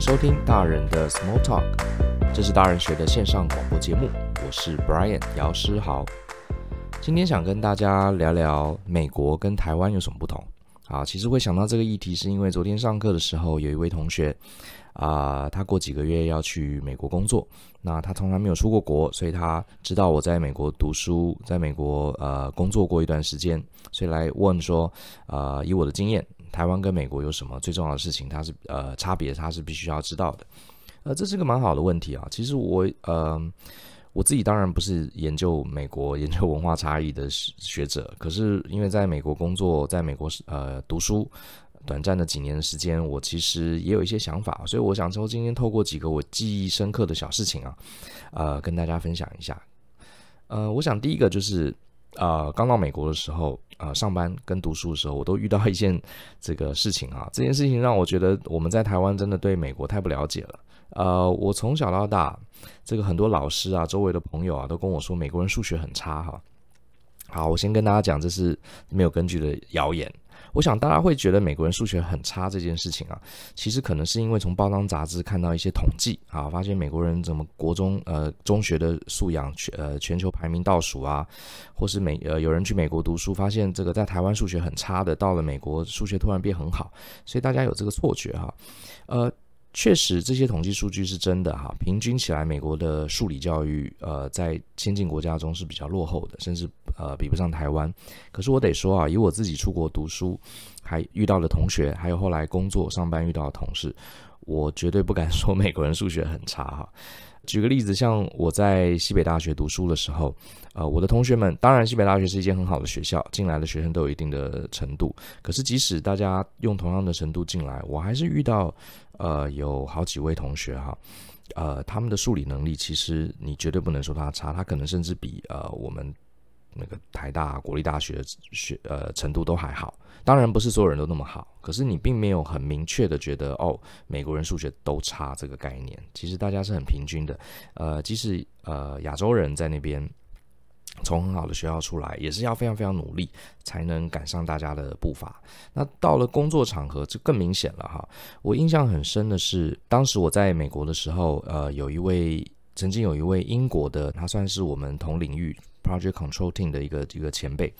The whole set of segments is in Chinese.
收听大人的 Small Talk，这是大人学的线上广播节目。我是 Brian 姚诗豪，今天想跟大家聊聊美国跟台湾有什么不同。啊，其实会想到这个议题，是因为昨天上课的时候，有一位同学啊，他过几个月要去美国工作，那他从来没有出过国，所以他知道我在美国读书，在美国呃工作过一段时间，所以来问说，啊，以我的经验。台湾跟美国有什么最重要的事情？它是呃差别，它是必须要知道的。呃，这是个蛮好的问题啊。其实我呃我自己当然不是研究美国、研究文化差异的学者，可是因为在美国工作，在美国呃读书短暂的几年的时间，我其实也有一些想法，所以我想说今天透过几个我记忆深刻的小事情啊，呃，跟大家分享一下。呃，我想第一个就是。啊，刚到美国的时候，呃，上班跟读书的时候，我都遇到一件这个事情啊。这件事情让我觉得我们在台湾真的对美国太不了解了。呃，我从小到大，这个很多老师啊，周围的朋友啊，都跟我说美国人数学很差哈。好，我先跟大家讲，这是没有根据的谣言。我想大家会觉得美国人数学很差这件事情啊，其实可能是因为从报章杂志看到一些统计啊，发现美国人怎么国中呃中学的素养全呃全球排名倒数啊，或是美呃有人去美国读书，发现这个在台湾数学很差的，到了美国数学突然变很好，所以大家有这个错觉哈，呃。确实，这些统计数据是真的哈。平均起来，美国的数理教育，呃，在先进国家中是比较落后的，甚至呃比不上台湾。可是我得说啊，以我自己出国读书，还遇到的同学，还有后来工作上班遇到的同事，我绝对不敢说 美国人数学很差哈。举个例子，像我在西北大学读书的时候，呃，我的同学们，当然西北大学是一间很好的学校，进来的学生都有一定的程度。可是即使大家用同样的程度进来，我还是遇到，呃，有好几位同学哈，呃，他们的数理能力其实你绝对不能说他差，他可能甚至比呃我们那个台大国立大学学呃程度都还好。当然不是所有人都那么好，可是你并没有很明确的觉得哦，美国人数学都差这个概念。其实大家是很平均的，呃，即使呃亚洲人在那边从很好的学校出来，也是要非常非常努力才能赶上大家的步伐。那到了工作场合就更明显了哈。我印象很深的是，当时我在美国的时候，呃，有一位曾经有一位英国的，他算是我们同领域 Project Control Team 的一个一个前辈。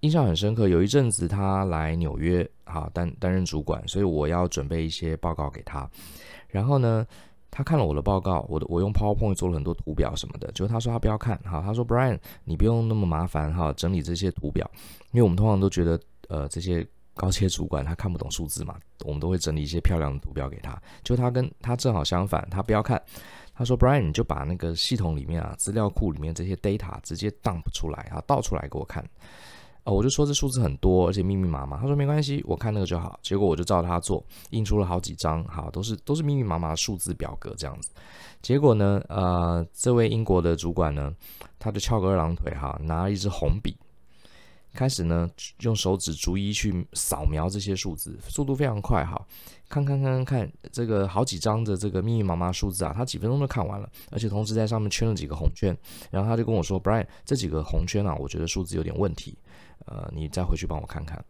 印象很深刻，有一阵子他来纽约，哈，担担任主管，所以我要准备一些报告给他。然后呢，他看了我的报告，我的我用 PowerPoint 做了很多图表什么的，就他说他不要看，哈，他说 Brian，你不用那么麻烦哈，整理这些图表，因为我们通常都觉得，呃，这些高阶主管他看不懂数字嘛，我们都会整理一些漂亮的图表给他。就他跟他正好相反，他不要看，他说 Brian，你就把那个系统里面啊，资料库里面这些 data 直接 dump 出来啊，倒出来给我看。哦，我就说这数字很多，而且密密麻麻。他说没关系，我看那个就好。结果我就照他做，印出了好几张，哈，都是都是密密麻麻的数字表格这样子。结果呢，呃，这位英国的主管呢，他就翘个二郎腿，哈，拿了一支红笔，开始呢用手指逐一去扫描这些数字，速度非常快，哈，看看看看看这个好几张的这个密密麻麻数字啊，他几分钟就看完了，而且同时在上面圈了几个红圈。然后他就跟我说：“Brian，这几个红圈啊，我觉得数字有点问题。”呃，你再回去帮我看看。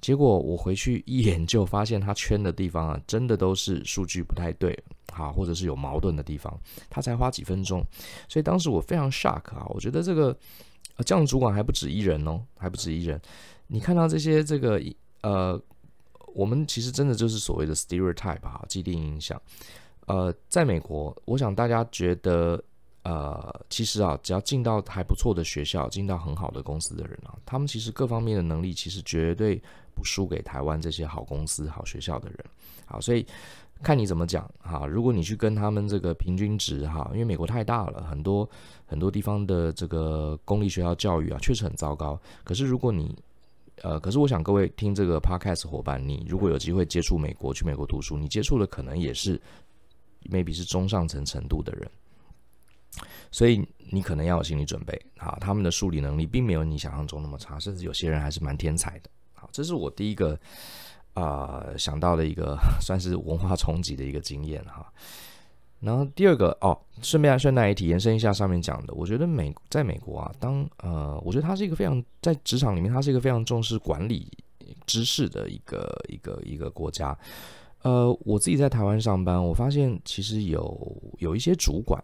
结果我回去一眼就，发现他圈的地方啊，真的都是数据不太对，好，或者是有矛盾的地方。他才花几分钟，所以当时我非常 shock 啊！我觉得这个呃这样的主管还不止一人哦，还不止一人。你看到这些这个呃，我们其实真的就是所谓的 stereotype 哈，既定印象。呃，在美国，我想大家觉得。呃，其实啊，只要进到还不错的学校，进到很好的公司的人啊，他们其实各方面的能力其实绝对不输给台湾这些好公司、好学校的人。好，所以看你怎么讲哈。如果你去跟他们这个平均值哈，因为美国太大了，很多很多地方的这个公立学校教育啊，确实很糟糕。可是如果你呃，可是我想各位听这个 podcast 伙伴，你如果有机会接触美国，去美国读书，你接触的可能也是 maybe 是中上层程度的人。所以你可能要有心理准备，好，他们的数理能力并没有你想象中那么差，甚至有些人还是蛮天才的。好，这是我第一个啊、想到的一个 算是文化冲击的一个经验哈。然后第二个哦，顺便顺带一提，延伸一下上面讲的，我觉得美在美国啊，当呃，我觉得它是一个非常在职场里面，它是一个非常重视管理知识的一个一个一个国家。呃，我自己在台湾上班，我发现其实有有一些主管，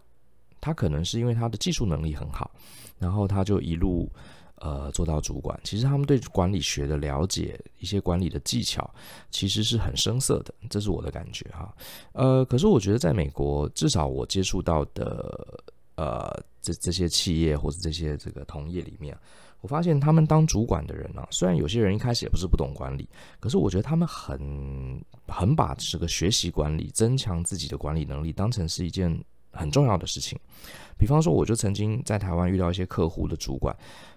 他可能是因为他的技术能力很好，然后他就一路呃做到主管。其实他们对管理学的了解，一些管理的技巧，其实是很生涩的，这是我的感觉哈。呃，可是我觉得在美国，至少我接触到的呃这这些企业或者这些这个同业里面。我发现他们当主管的人啊，虽然有些人一开始也不是不懂管理，可是我觉得他们很很把这个学习管理、增强自己的管理能力当成是一件很重要的事情。比方说，我就曾经在台湾遇到一些客户的主管，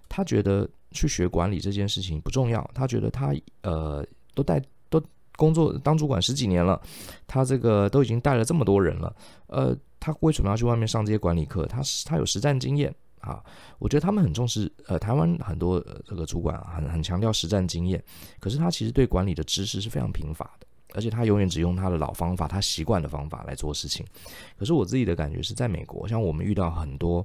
他觉得去学管理这件事情不重要，他觉得他呃都带都工作当主管十几年了，他这个都已经带了这么多人了，呃，他为什么要去外面上这些管理课？他是他有实战经验。啊，我觉得他们很重视，呃，台湾很多这个主管很很强调实战经验，可是他其实对管理的知识是非常贫乏的，而且他永远只用他的老方法，他习惯的方法来做事情。可是我自己的感觉是在美国，像我们遇到很多，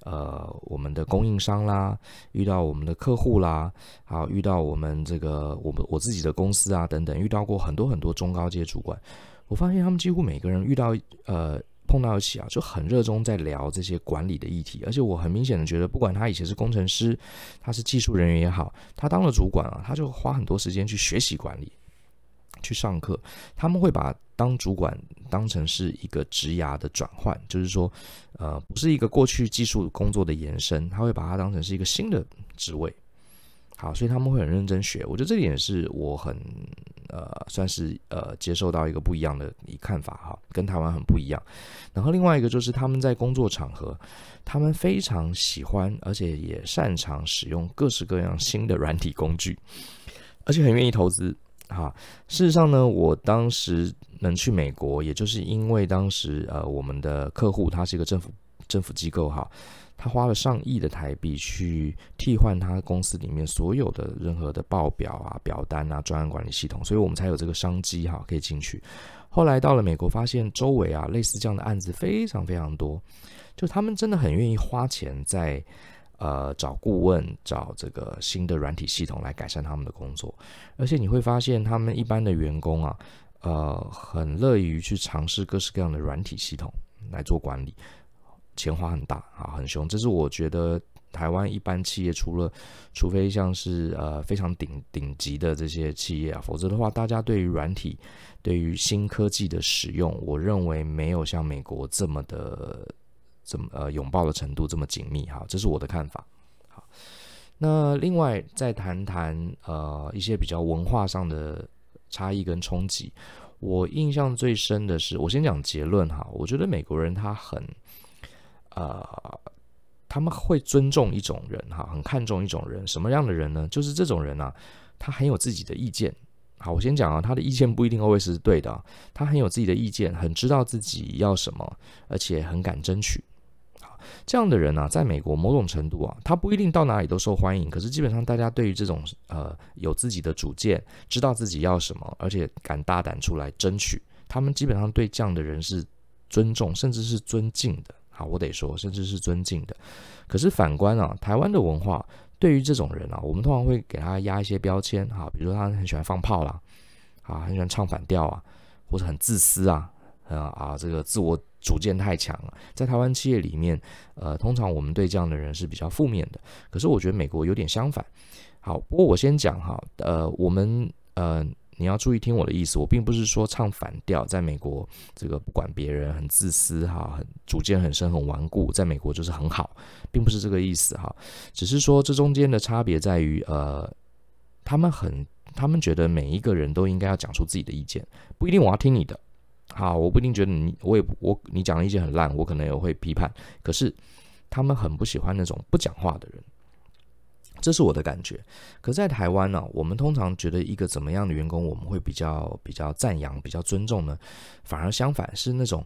呃，我们的供应商啦，遇到我们的客户啦，好，遇到我们这个我们我自己的公司啊等等，遇到过很多很多中高阶主管，我发现他们几乎每个人遇到呃。碰到一起啊，就很热衷在聊这些管理的议题，而且我很明显的觉得，不管他以前是工程师，他是技术人员也好，他当了主管啊，他就花很多时间去学习管理，去上课。他们会把当主管当成是一个职涯的转换，就是说，呃，不是一个过去技术工作的延伸，他会把它当成是一个新的职位。好，所以他们会很认真学。我觉得这点是我很呃，算是呃，接受到一个不一样的一看法哈，跟台湾很不一样。然后另外一个就是他们在工作场合，他们非常喜欢，而且也擅长使用各式各样新的软体工具，而且很愿意投资。哈，事实上呢，我当时能去美国，也就是因为当时呃，我们的客户他是一个政府政府机构哈。他花了上亿的台币去替换他公司里面所有的任何的报表啊、表单啊、专案管理系统，所以我们才有这个商机哈，可以进去。后来到了美国，发现周围啊类似这样的案子非常非常多，就他们真的很愿意花钱在呃找顾问、找这个新的软体系统来改善他们的工作，而且你会发现他们一般的员工啊，呃，很乐于去尝试各式各样的软体系统来做管理。钱花很大啊，很凶，这是我觉得台湾一般企业除了，除非像是呃非常顶顶级的这些企业啊，否则的话，大家对于软体、对于新科技的使用，我认为没有像美国这么的这么呃拥抱的程度这么紧密哈，这是我的看法。好，那另外再谈谈呃一些比较文化上的差异跟冲击，我印象最深的是，我先讲结论哈，我觉得美国人他很。呃，他们会尊重一种人哈，很看重一种人，什么样的人呢？就是这种人呢、啊，他很有自己的意见。好，我先讲啊，他的意见不一定 always 是对的，他很有自己的意见，很知道自己要什么，而且很敢争取。这样的人呢、在美国某种程度啊，他不一定到哪里都受欢迎，可是基本上大家对于这种呃有自己的主见，知道自己要什么，而且敢大胆出来争取，他们基本上对这样的人是尊重，甚至是尊敬的。好，我得说，甚至是尊敬的。可是反观啊，台湾的文化对于这种人啊，我们通常会给他压一些标签，哈，比如说他很喜欢放炮啦，啊，很喜欢唱反调啊，或者很自私啊，啊啊，这个自我主见太强了。在台湾企业里面，呃，通常我们对这样的人是比较负面的。可是我觉得美国有点相反。好，不过我先讲哈，呃，我们呃。你要注意听我的意思，我并不是说唱反调，在美国这个不管别人很自私哈，很主见很深很顽固，在美国就是很好，并不是这个意思哈，只是说这中间的差别在于，呃，他们很，他们觉得每一个人都应该要讲出自己的意见，不一定我要听你的，好，我不一定觉得你，我也我你讲的意见很烂，我可能也会批判，可是他们很不喜欢那种不讲话的人。这是我的感觉，可在台湾呢、我们通常觉得一个怎么样的员工，我们会比较比较赞扬、比较尊重呢？反而相反，是那种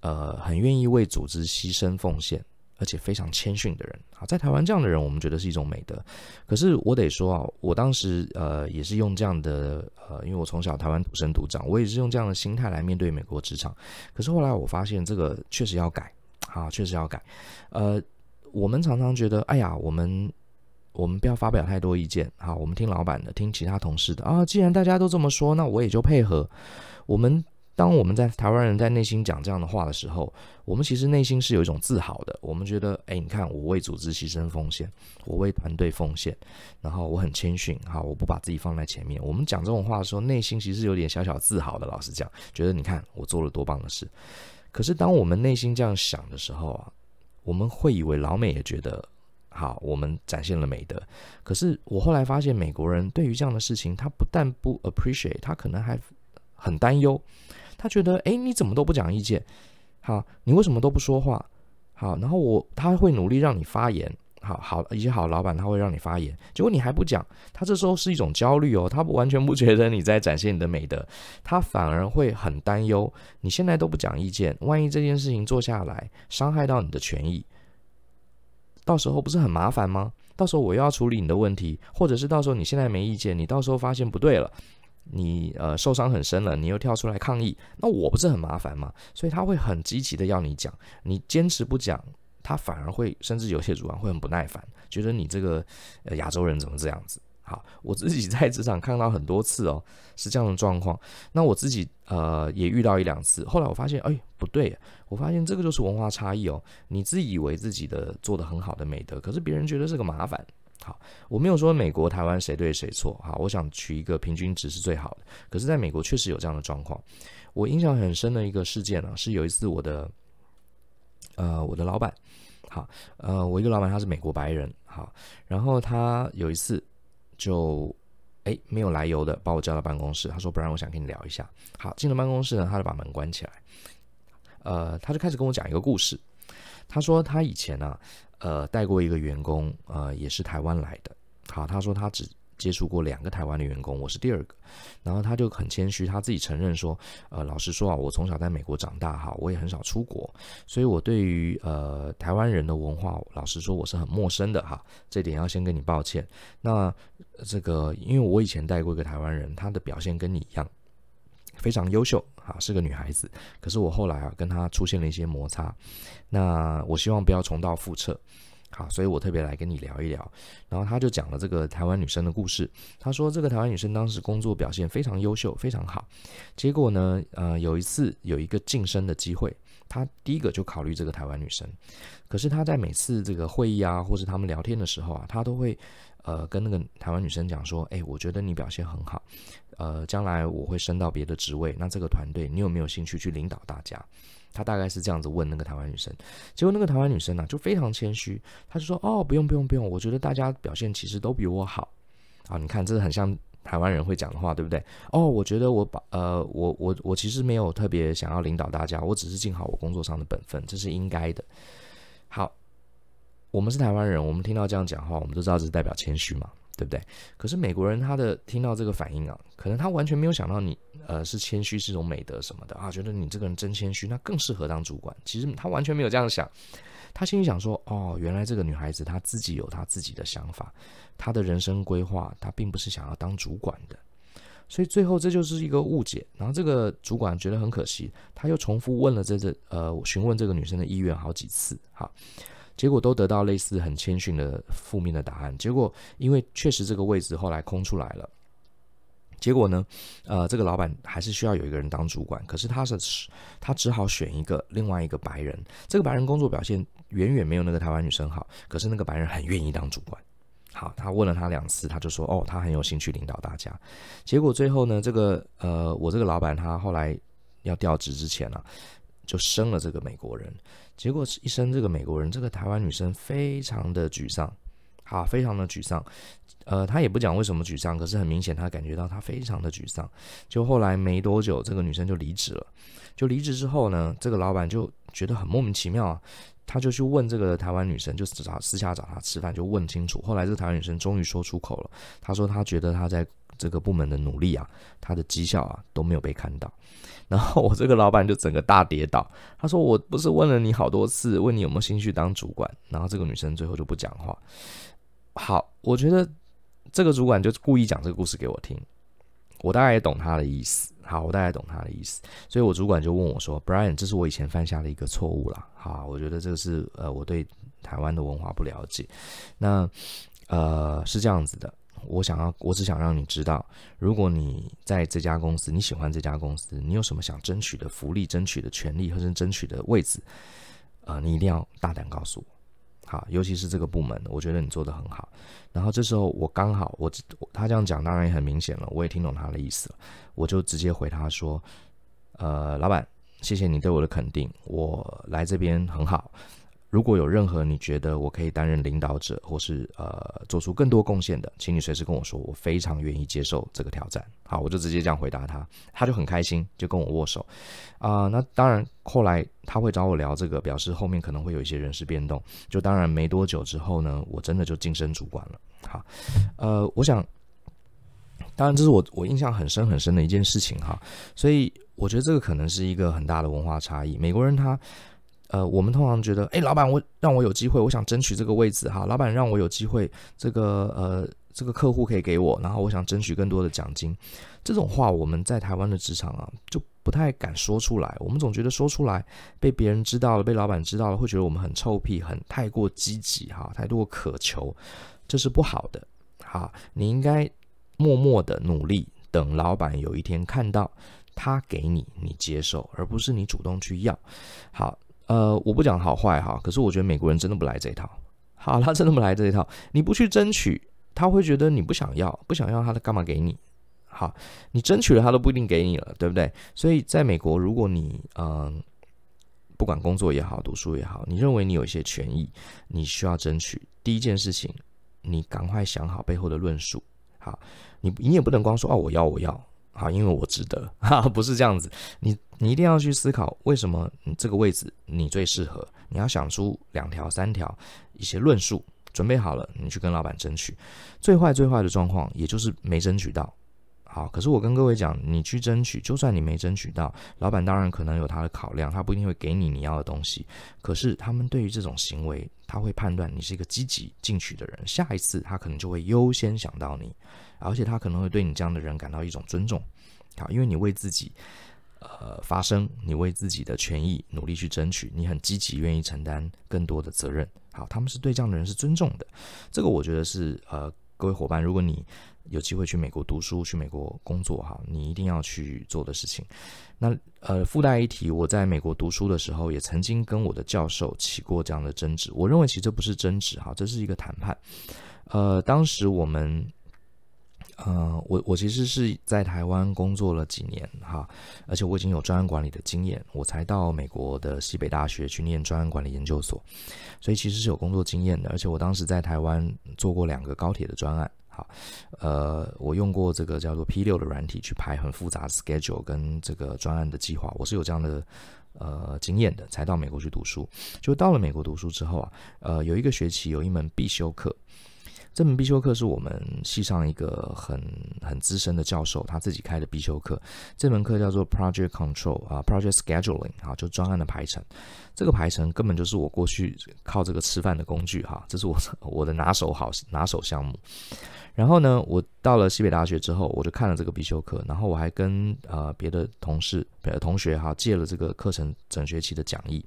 呃很愿意为组织牺牲奉献，而且非常谦逊的人。啊，在台湾这样的人，我们觉得是一种美德。可是我得说啊，我当时呃也是用这样的呃，因为我从小台湾土生土长，我也是用这样的心态来面对美国职场。可是后来我发现，这个确实要改啊，确实要改。呃，我们常常觉得，哎呀，我们。我们不要发表太多意见，好，我们听老板的，听其他同事的啊。既然大家都这么说，那我也就配合。我们当我们在台湾人在内心讲这样的话的时候，我们其实内心是有一种自豪的。我们觉得，哎，你看我为组织牺牲奉献，我为团队奉献，然后我很谦逊，好，我不把自己放在前面。我们讲这种话的时候，内心其实有点小小自豪的。老实讲，觉得你看我做了多棒的事。可是当我们内心这样想的时候啊，我们会以为老美也觉得。好，我们展现了美德。可是我后来发现，美国人对于这样的事情，他不但不 appreciate，他可能还很担忧。他觉得，哎，你怎么都不讲意见？好，你为什么都不说话？好，然后我他会努力让你发言。好好一些好老板他会让你发言，结果你还不讲，他这时候是一种焦虑哦。他不完全不觉得你在展现你的美德，他反而会很担忧。你现在都不讲意见，万一这件事情做下来，伤害到你的权益。到时候不是很麻烦吗？到时候我又要处理你的问题，或者是到时候你现在没意见，你到时候发现不对了，你呃受伤很深了，你又跳出来抗议，那我不是很麻烦吗？所以他会很积极的要你讲，你坚持不讲，他反而会甚至有些主管会很不耐烦，觉得你这个呃亚洲人怎么这样子。好，我自己在职场看到很多次哦，是这样的状况。那我自己呃也遇到一两次，后来我发现，哎，不对，我发现这个就是文化差异哦。你自以为自己的做得很好的美德，可是别人觉得是个麻烦。好，我没有说美国、台湾谁对谁错。好，我想取一个平均值是最好的。可是在美国确实有这样的状况。我印象很深的一个事件呢，是有一次我的呃我的老板，好，呃我一个老板他是美国白人，好，然后他有一次。就哎，没有来由的把我叫到办公室，他说：“不然我想跟你聊一下。”好，进了办公室呢，他就把门关起来。呃，他就开始跟我讲一个故事。他说他以前呢、呃，带过一个员工，呃，也是台湾来的。好，他说他只。接触过两个台湾的员工，我是第二个。然后他就很谦虚，他自己承认说：“呃，老实说啊，我从小在美国长大哈，我也很少出国，所以我对于呃台湾人的文化，老实说我是很陌生的哈。这点要先跟你抱歉。那这个，因为我以前带过一个台湾人，他的表现跟你一样，非常优秀啊，是个女孩子。可是我后来啊跟她出现了一些摩擦，那我希望不要重蹈覆辙。”好，所以我特别来跟你聊一聊。然后他就讲了这个台湾女生的故事。他说，这个台湾女生当时工作表现非常优秀，非常好。结果呢，呃，有一次有一个晋升的机会，他第一个就考虑这个台湾女生。可是他在每次这个会议啊，或是他们聊天的时候啊，他都会呃跟那个台湾女生讲说：“哎，我觉得你表现很好，呃，将来我会升到别的职位，那这个团队你有没有兴趣去领导大家？”他大概是这样子问那个台湾女生，结果那个台湾女生呢、就非常谦虚，他就说：“哦，不用不用不用，我觉得大家表现其实都比我好。”啊，你看，这是很像台湾人会讲的话，对不对？哦，我觉得我把呃，我我我其实没有特别想要领导大家，我只是尽好我工作上的本分，这是应该的。好，我们是台湾人，我们听到这样讲话，我们都知道这是代表谦虚嘛。对不对？可是美国人他的听到这个反应啊，可能他完全没有想到你呃是谦虚是一种美德什么的啊，觉得你这个人真谦虚，那更适合当主管。其实他完全没有这样想，他心里想说哦，原来这个女孩子她自己有她自己的想法，她的人生规划，她并不是想要当主管的。所以最后这就是一个误解。然后这个主管觉得很可惜，他又重复问了这这呃询问这个女生的意愿好几次，哈。结果都得到类似很谦逊的负面的答案。结果因为确实这个位置后来空出来了，结果呢，呃，这个老板还是需要有一个人当主管。可是他是他只好选一个另外一个白人。这个白人工作表现远远没有那个台湾女生好，可是那个白人很愿意当主管。好，他问了他两次，他就说哦，他很有兴趣领导大家。结果最后呢，这个呃，我这个老板他后来要调职之前啊，就升了这个美国人。结果一生这个美国人，这个台湾女生非常的沮丧，好，非常的沮丧。呃，她也不讲为什么沮丧，可是很明显她感觉到她非常的沮丧。就后来没多久，这个女生就离职了。就离职之后呢，这个老板就觉得很莫名其妙啊，他就去问这个台湾女生，就找私下找她吃饭，就问清楚。后来这个台湾女生终于说出口了，她说她觉得她在这个部门的努力啊，她的绩效啊都没有被看到。然后我这个老板就整个大跌倒，他说：“我不是问了你好多次，问你有没有兴趣当主管。”然后这个女生最后就不讲话。好，我觉得这个主管就故意讲这个故事给我听，我大概也懂他的意思。好，我大概懂他的意思，所以我主管就问我说：“Brian，这是我以前犯下的一个错误了。好，我觉得这个是呃我对台湾的文化不了解。那呃，是这样子的。我想要，我只想让你知道，如果你在这家公司，你喜欢这家公司，你有什么想争取的福利、争取的权利或者争取的位置，呃，你一定要大胆告诉我。好，尤其是这个部门，我觉得你做的很好。然后这时候我刚好，我他这样讲当然也很明显了，我也听懂他的意思了，我就直接回他说：“呃，老板，谢谢你对我的肯定，我来这边很好。”如果有任何你觉得我可以担任领导者，或是呃做出更多贡献的，请你随时跟我说，我非常愿意接受这个挑战。好，我就直接这样回答他，他就很开心，就跟我握手。啊、那当然后来他会找我聊这个，表示后面可能会有一些人事变动。就当然没多久之后呢，我真的就晋升主管了。好，呃，我想，当然这是我我印象很深很深的一件事情哈，所以我觉得这个可能是一个很大的文化差异。美国人他。呃，我们通常觉得，哎，老板，我让我有机会，我想争取这个位置哈。老板让我有机会，这个呃，这个客户可以给我，然后我想争取更多的奖金。这种话我们在台湾的职场啊，就不太敢说出来。我们总觉得说出来被别人知道了，被老板知道了，会觉得我们很臭屁，很太过积极哈，太过渴求，这是不好的。好，你应该默默的努力，等老板有一天看到他给你，你接受，而不是你主动去要。好。呃，我不讲好坏哈，可是我觉得美国人真的不来这一套。好，他真的不来这一套。你不去争取，他会觉得你不想要，不想要他干嘛给你？好，你争取了，他都不一定给你了，对不对？所以在美国，如果你嗯、不管工作也好，读书也好，你认为你有一些权益，你需要争取，第一件事情，你赶快想好背后的论述。好，你你也不能光说哦，我要我要。好，因为我值得，哈，不是这样子。你你一定要去思考，为什么你这个位置你最适合？你要想出两条、三条一些论述，准备好了，你去跟老板争取。最坏最坏的状况，也就是没争取到。好，可是我跟各位讲，你去争取，就算你没争取到，老板当然可能有他的考量，他不一定会给你你要的东西。可是他们对于这种行为，他会判断你是一个积极进取的人，下一次他可能就会优先想到你。而且他可能会对你这样的人感到一种尊重，好，因为你为自己，呃，发声，你为自己的权益努力去争取，你很积极，愿意承担更多的责任，好，他们是对这样的人是尊重的，这个我觉得是呃，各位伙伴，如果你有机会去美国读书，去美国工作，哈，你一定要去做的事情。那呃，附带一提，我在美国读书的时候，也曾经跟我的教授起过这样的争执，我认为其实这不是争执，哈，这是一个谈判，呃，当时我们。呃，我我其实是在台湾工作了几年哈，而且我已经有专案管理的经验，我才到美国的西北大学去念专案管理研究所，所以其实是有工作经验的。而且我当时在台湾做过两个高铁的专案，好，呃，我用过这个叫做 P 六的软体去排很复杂的 schedule 跟这个专案的计划，我是有这样的呃经验的，才到美国去读书。就到了美国读书之后啊，呃，有一个学期有一门必修课。这门必修课是我们系上一个很很资深的教授他自己开的必修课。这门课叫做 Project Control 啊，Project Scheduling 啊，就专案的排程。这个排程根本就是我过去靠这个吃饭的工具哈，这是我我的拿手好拿手项目。然后呢，我到了西北大学之后，我就看了这个必修课，然后我还跟呃别的同事、别的同学哈借了这个课程整学期的讲义。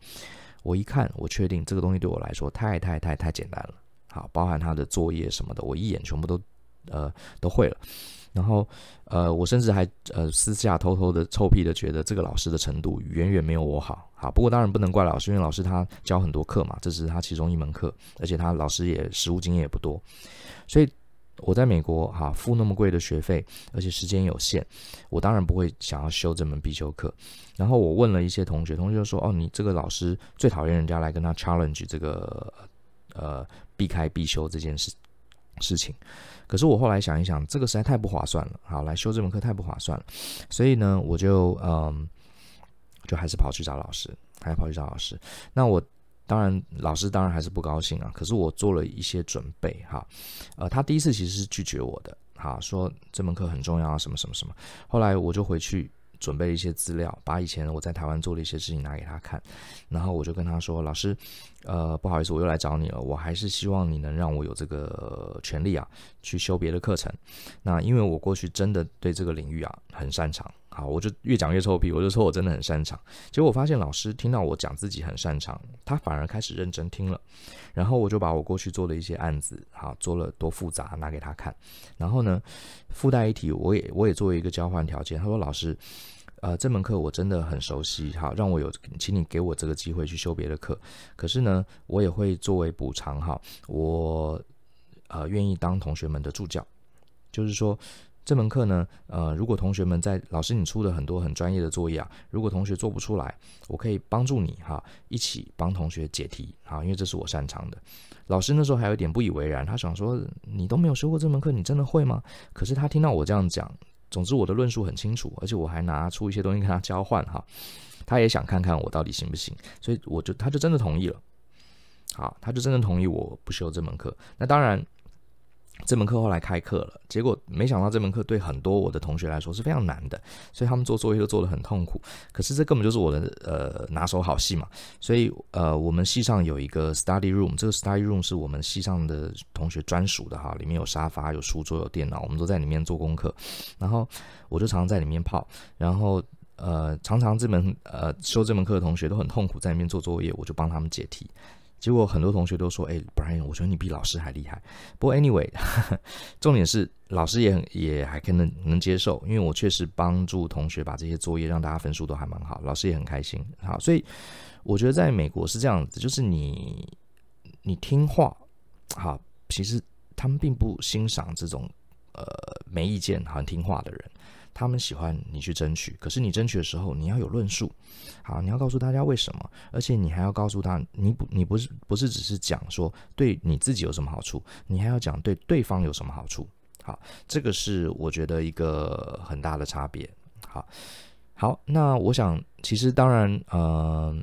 我一看，我确定这个东西对我来说太太太太简单了。好，包含他的作业什么的，我一眼全部都，呃，都会了。然后，呃，我甚至还呃私下偷偷的臭屁的觉得这个老师的程度远远没有我好。好，不过当然不能怪老师，因为老师他教很多课嘛，这是他其中一门课，而且他老师也实务经验也不多。所以我在美国哈付那么贵的学费，而且时间有限，我当然不会想要修这门必修课。然后我问了一些同学，同学就说：“哦，你这个老师最讨厌人家来跟他 challenge 这个。”呃，避开必修这件事事情，可是我后来想一想，这个实在太不划算了。好，来修这门课太不划算了，所以呢，我就嗯，就还是跑去找老师，还是跑去找老师。那我当然，老师当然还是不高兴啊。可是我做了一些准备哈。呃，他第一次其实是拒绝我的，哈，说这门课很重要啊，什么什么什么。后来我就回去。准备了一些资料，把以前我在台湾做的一些事情拿给他看，然后我就跟他说：“老师，呃，不好意思，我又来找你了。我还是希望你能让我有这个权利啊，去修别的课程。那因为我过去真的对这个领域啊很擅长，好，我就越讲越臭屁，我就说我真的很擅长。结果我发现老师听到我讲自己很擅长，他反而开始认真听了。然后我就把我过去做的一些案子，好，做了多复杂，拿给他看。然后呢，附带一提，我也我也作为一个交换条件，他说老师，呃，这门课我真的很熟悉，好，让我有，请你给我这个机会去修别的课。可是呢，我也会作为补偿，哈，我呃愿意当同学们的助教，就是说。这门课呢，呃，如果同学们在老师你出了很多很专业的作业啊，如果同学做不出来，我可以帮助你哈，一起帮同学解题啊，因为这是我擅长的。老师那时候还有一点不以为然，他想说你都没有修过这门课，你真的会吗？可是他听到我这样讲，总之我的论述很清楚，而且我还拿出一些东西跟他交换哈，他也想看看我到底行不行，所以我就他就真的同意了，好，他就真的同意我不修这门课。那当然。这门课后来开课了，结果没想到这门课对很多我的同学来说是非常难的，所以他们做作业都做得很痛苦。可是这根本就是我的呃拿手好戏嘛，所以呃我们系上有一个 study room，这个 study room 是我们系上的同学专属的哈，里面有沙发、有书桌、有电脑，我们都在里面做功课。然后我就常常在里面泡，然后呃常常这门呃修这门课的同学都很痛苦，在里面做作业，我就帮他们解题。结果很多同学都说：“哎，Bryan，我觉得你比老师还厉害。”不过 anyway，重点是老师也很也还可能能接受，因为我确实帮助同学把这些作业让大家分数都还蛮好，老师也很开心。好，所以我觉得在美国是这样子，就是你你听话，好，其实他们并不欣赏这种呃没意见、很听话的人。他们喜欢你去争取，可是你争取的时候，你要有论述，好，你要告诉大家为什么，而且你还要告诉他，你不，你不是不是只是讲说对你自己有什么好处，你还要讲对对方有什么好处，好，这个是我觉得一个很大的差别，好，好，那我想其实当然，呃，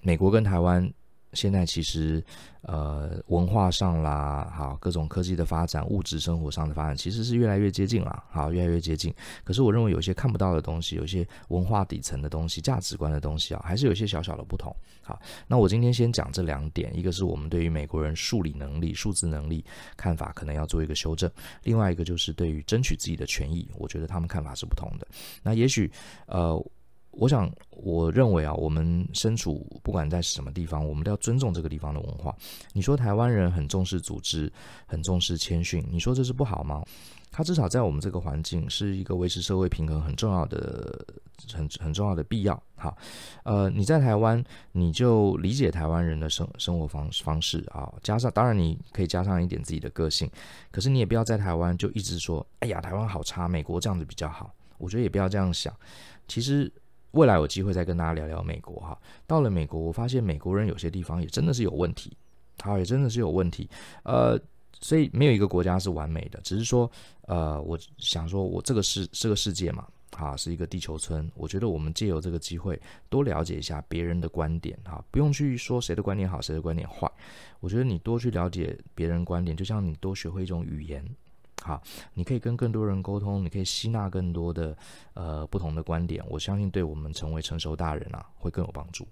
美国跟台湾。现在其实，呃，文化上啦，好，各种科技的发展，物质生活上的发展，其实是越来越接近了，好，越来越接近。可是我认为有些看不到的东西，有些文化底层的东西，价值观的东西啊，还是有些小小的不同。好，那我今天先讲这两点，一个是我们对于美国人数理能力、数字能力看法可能要做一个修正，另外一个就是对于争取自己的权益，我觉得他们看法是不同的。那也许，呃。我想，我认为啊，我们身处不管在什么地方，我们都要尊重这个地方的文化。你说台湾人很重视组织，很重视谦逊，你说这是不好吗？他至少在我们这个环境是一个维持社会平衡很重要的、很很重要的必要。好，呃，你在台湾，你就理解台湾人的生生活方方式啊，加上当然你可以加上一点自己的个性，可是你也不要在台湾就一直说，哎呀，台湾好差，美国这样子比较好。我觉得也不要这样想，其实。未来有机会再跟大家聊聊美国哈。到了美国，我发现美国人有些地方也真的是有问题，好，也真的是有问题。呃，所以没有一个国家是完美的，只是说，呃，我想说，我这个是这个世界嘛，哈，是一个地球村。我觉得我们借由这个机会，多了解一下别人的观点，哈，不用去说谁的观点好，谁的观点坏。我觉得你多去了解别人观点，就像你多学会一种语言。好，你可以跟更多人沟通，你可以吸纳更多的呃不同的观点，我相信对我们成为成熟大人啊会更有帮助。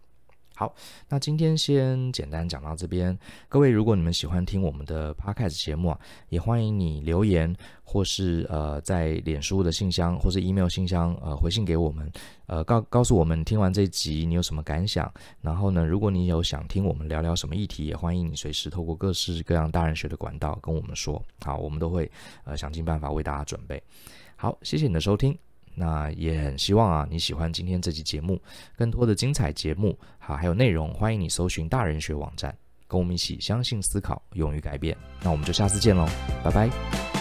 好，那今天先简单讲到这边。各位，如果你们喜欢听我们的 Podcast 节目啊，也欢迎你留言，或是呃在脸书的信箱或是 email 信箱呃回信给我们，呃告告诉我们听完这集你有什么感想。然后呢，如果你有想听我们聊聊什么议题，也欢迎你随时透过各式各样大人学的管道跟我们说。好，我们都会呃想尽办法为大家准备。好，谢谢你的收听。那也很希望啊，你喜欢今天这期节目，更多的精彩节目，好，还有内容，欢迎你搜寻大人学网站，跟我们一起相信、思考、勇于改变。那我们就下次见喽，拜拜。